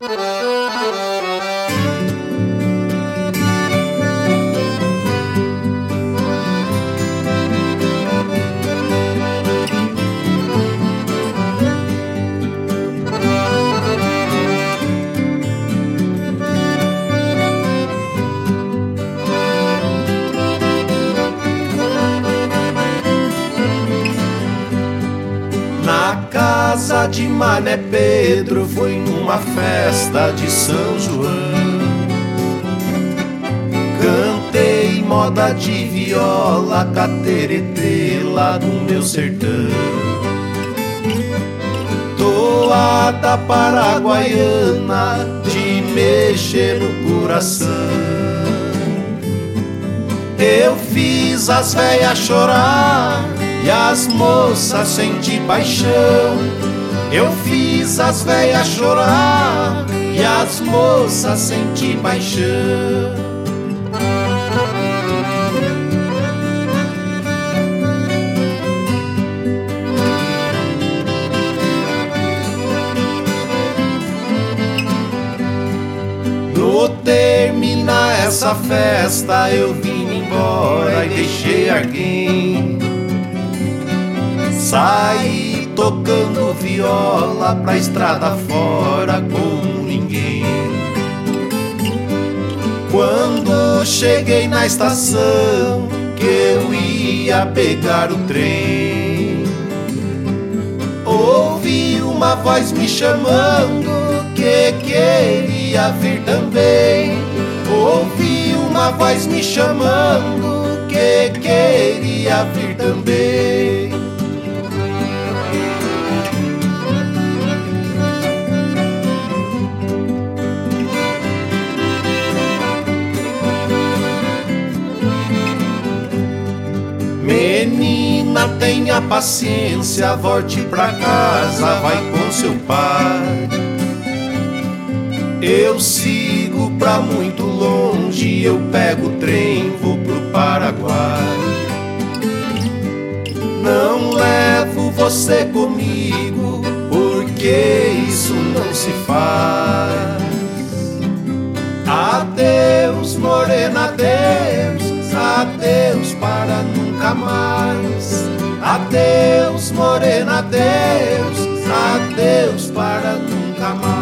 you casa de Mané Pedro foi numa festa de São João. Cantei moda de viola, cateretê lá do meu sertão. Toada paraguaiana de mexer no coração. Eu fiz as velhas chorar e as moças senti paixão. Eu fiz as velhas chorar e as moças senti paixão. No terminar essa festa eu vim embora e deixei alguém Saí tocando viola pra estrada fora como ninguém. Quando cheguei na estação que eu ia pegar o trem, ouvi uma voz me chamando que queria vir também. Ouvi uma voz me chamando que queria vir também. Menina, tenha paciência, volte pra casa, vai com seu pai. Eu sigo pra muito longe, eu pego o trem, vou pro Paraguai. Não levo você comigo, porque isso não se faz. Adeus, morena, adeus adeus para nunca mais morena, adeus, adeus para nunca mais.